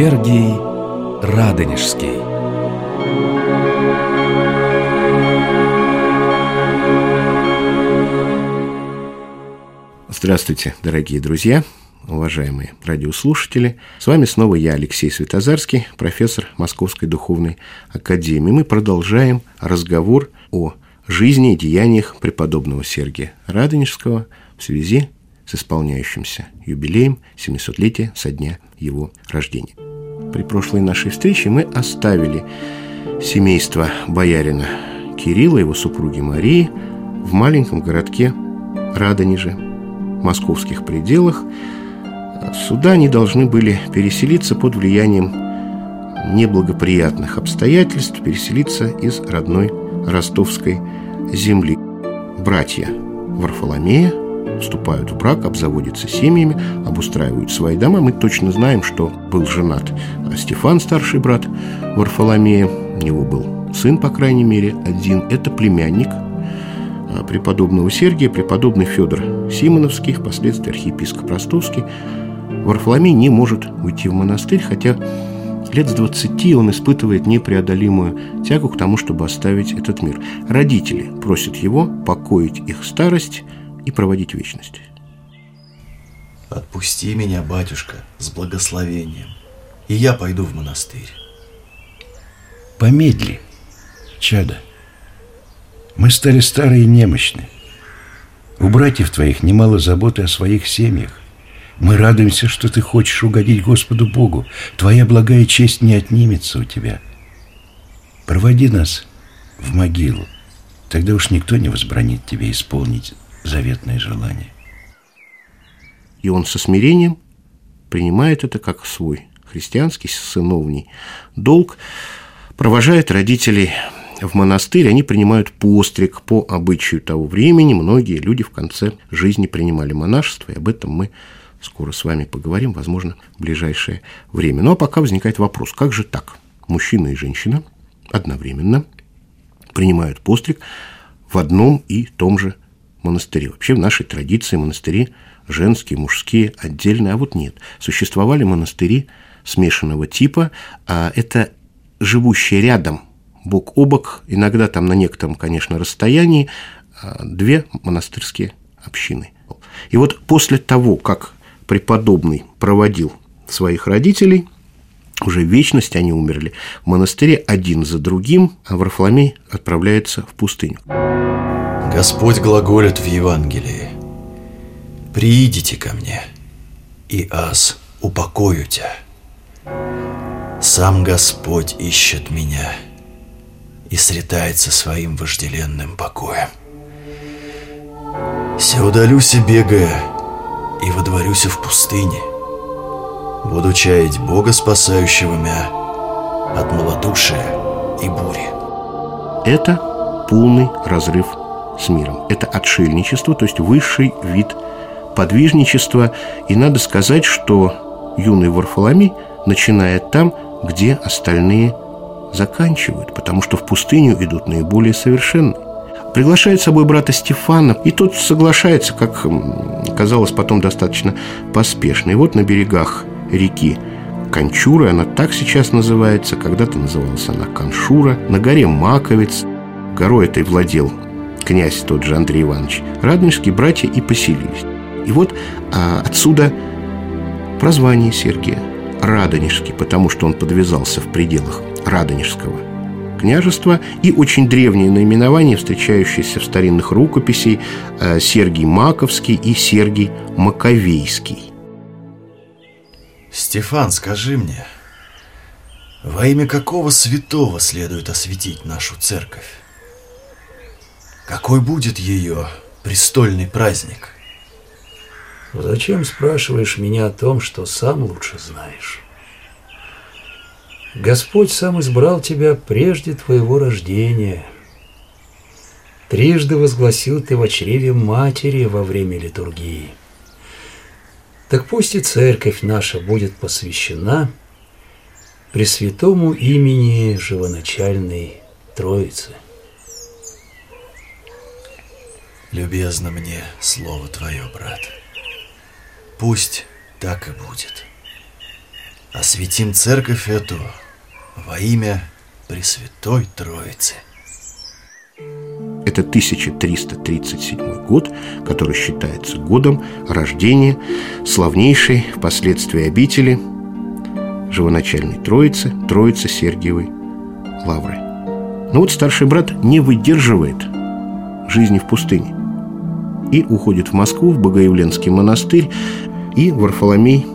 Сергий Радонежский Здравствуйте, дорогие друзья, уважаемые радиослушатели. С вами снова я, Алексей Светозарский, профессор Московской Духовной Академии. Мы продолжаем разговор о жизни и деяниях преподобного Сергия Радонежского в связи с исполняющимся юбилеем 700-летия со дня его рождения. При прошлой нашей встрече мы оставили семейство боярина Кирилла, его супруги Марии, в маленьком городке Радонеже, московских пределах. Сюда они должны были переселиться под влиянием неблагоприятных обстоятельств, переселиться из родной ростовской земли. Братья Варфоломея вступают в брак, обзаводятся семьями, обустраивают свои дома. Мы точно знаем, что был женат Стефан, старший брат Варфоломея. У него был сын, по крайней мере, один. Это племянник а, преподобного Сергия, преподобный Федор Симоновский, впоследствии архиепископ Ростовский. Варфоломей не может уйти в монастырь, хотя лет с 20 он испытывает непреодолимую тягу к тому, чтобы оставить этот мир. Родители просят его покоить их старость и проводить вечность. Отпусти меня, батюшка, с благословением, и я пойду в монастырь. Помедли, чада. Мы стали старые и немощны. У братьев твоих немало заботы о своих семьях. Мы радуемся, что ты хочешь угодить Господу Богу. Твоя благая честь не отнимется у тебя. Проводи нас в могилу. Тогда уж никто не возбранит тебе исполнить заветное желание. И он со смирением принимает это как свой христианский сыновний долг, провожает родителей в монастырь, они принимают постриг по обычаю того времени. Многие люди в конце жизни принимали монашество, и об этом мы скоро с вами поговорим, возможно, в ближайшее время. Ну а пока возникает вопрос, как же так? Мужчина и женщина одновременно принимают постриг в одном и том же монастыре. Вообще в нашей традиции монастыри женские, мужские, отдельные, а вот нет. Существовали монастыри смешанного типа, а это живущие рядом, бок о бок, иногда там на некотором, конечно, расстоянии, а, две монастырские общины. И вот после того, как преподобный проводил своих родителей, уже вечность они умерли в монастыре один за другим, а отправляется в пустыню. Господь глаголит в Евангелии. «Приидите ко мне, и аз упокою тебя. Сам Господь ищет меня и сретается своим вожделенным покоем. Се удалюся, бегая, и водворюся в пустыне. Буду чаять Бога, спасающего меня от малодушия и бури. Это полный разрыв с миром. Это отшельничество, то есть высший вид подвижничества. И надо сказать, что юный Варфоломей начинает там, где остальные заканчивают, потому что в пустыню идут наиболее совершенные. Приглашает с собой брата Стефана, и тот соглашается, как казалось потом достаточно поспешно. И вот на берегах реки Кончура, она так сейчас называется, когда-то называлась она Каншура, на горе Маковец, горой этой владел князь тот же Андрей Иванович, радонежские братья и поселились. И вот а, отсюда прозвание Сергия Радонежский, потому что он подвязался в пределах Радонежского княжества и очень древнее наименование, встречающееся в старинных рукописей а, Сергий Маковский и Сергий Маковейский. Стефан, скажи мне, во имя какого святого следует осветить нашу церковь? Какой будет ее престольный праздник? Зачем спрашиваешь меня о том, что сам лучше знаешь? Господь сам избрал тебя прежде твоего рождения. Трижды возгласил ты в чреве матери во время литургии. Так пусть и церковь наша будет посвящена Пресвятому имени живоначальной Троицы. Любезно мне слово твое, брат. Пусть так и будет. осветим церковь эту во имя Пресвятой Троицы. Это 1337 год, который считается годом рождения славнейшей впоследствии обители живоначальной Троицы, Троицы Сергиевой Лавры. Но вот старший брат не выдерживает жизни в пустыне и уходит в Москву, в Богоявленский монастырь, и Варфоломей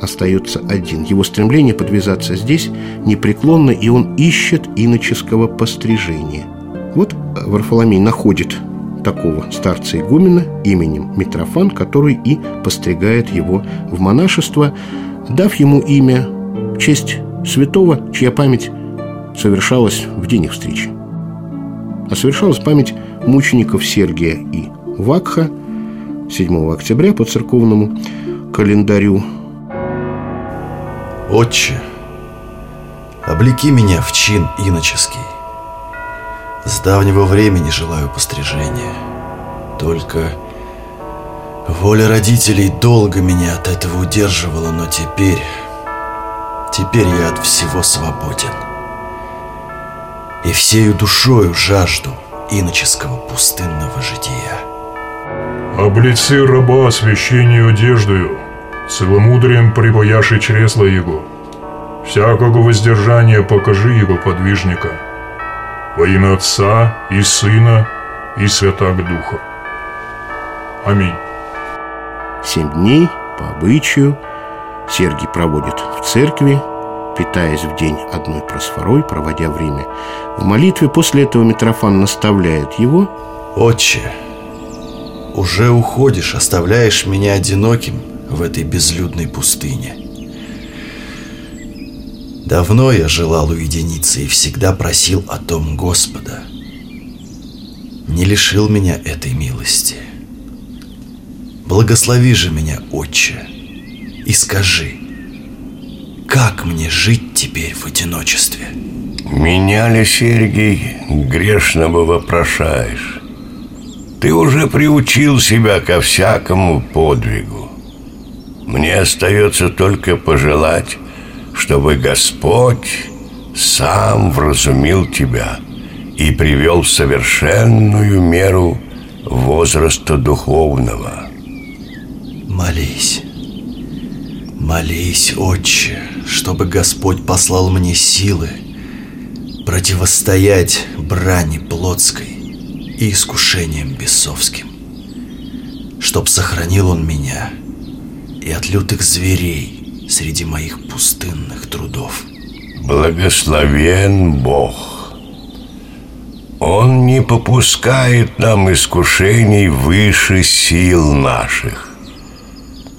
остается один. Его стремление подвязаться здесь непреклонно, и он ищет иноческого пострижения. Вот Варфоломей находит такого старца игумена именем Митрофан, который и постригает его в монашество, дав ему имя в честь святого, чья память совершалась в день их встречи. А совершалась память мучеников Сергия и Вакха 7 октября по церковному календарю. Отче, облеки меня в чин иноческий. С давнего времени желаю пострижения. Только воля родителей долго меня от этого удерживала, но теперь... Теперь я от всего свободен. И всею душою жажду иноческого пустынного жития. Облицы раба священнию одеждою, целомудрием припояши чресла его. Всякого воздержания покажи его подвижника. Во имя Отца и Сына и Святаго Духа. Аминь. Семь дней по обычаю Сергий проводит в церкви, питаясь в день одной просфорой, проводя время в молитве. После этого Митрофан наставляет его. Отче, уже уходишь, оставляешь меня одиноким в этой безлюдной пустыне. Давно я желал уединиться и всегда просил о том Господа. Не лишил меня этой милости. Благослови же меня, Отче, и скажи, как мне жить теперь в одиночестве? Меня ли, Сергей, грешного вопрошаешь? Ты уже приучил себя ко всякому подвигу. Мне остается только пожелать, чтобы Господь сам вразумил тебя и привел в совершенную меру возраста духовного. Молись, молись, Отче, чтобы Господь послал мне силы противостоять брани плотской и искушениям бесовским, чтоб сохранил Он меня и от лютых зверей среди моих пустынных трудов. Благословен Бог. Он не попускает нам искушений выше сил наших.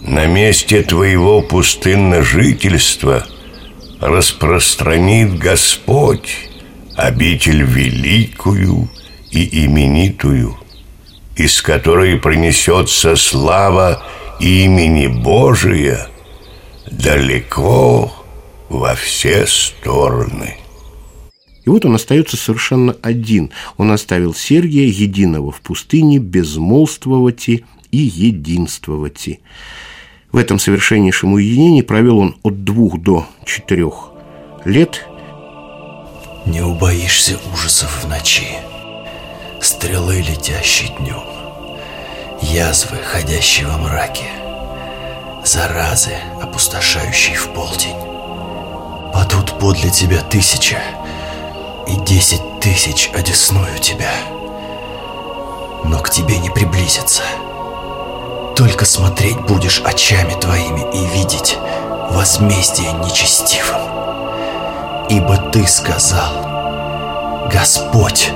На месте твоего пустынножительства распространит Господь обитель великую и именитую, из которой принесется слава имени Божия далеко во все стороны. И вот он остается совершенно один. Он оставил Сергия, единого в пустыне, безмолвствовать и единствовать. В этом совершеннейшем уединении провел он от двух до четырех лет. Не убоишься ужасов в ночи, стрелы, летящей днем, язвы, ходящие во мраке, заразы, опустошающие в полдень. Падут подле тебя тысяча, и десять тысяч одесную тебя, но к тебе не приблизятся. Только смотреть будешь очами твоими и видеть возмездие нечестивым. Ибо ты сказал, Господь,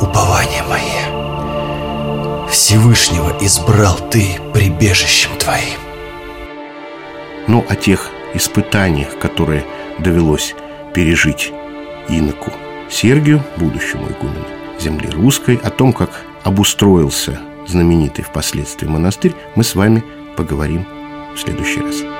упование мое, Всевышнего избрал ты прибежищем твоим. Ну, о тех испытаниях, которые довелось пережить иноку Сергию, будущему игумену земли русской, о том, как обустроился знаменитый впоследствии монастырь, мы с вами поговорим в следующий раз.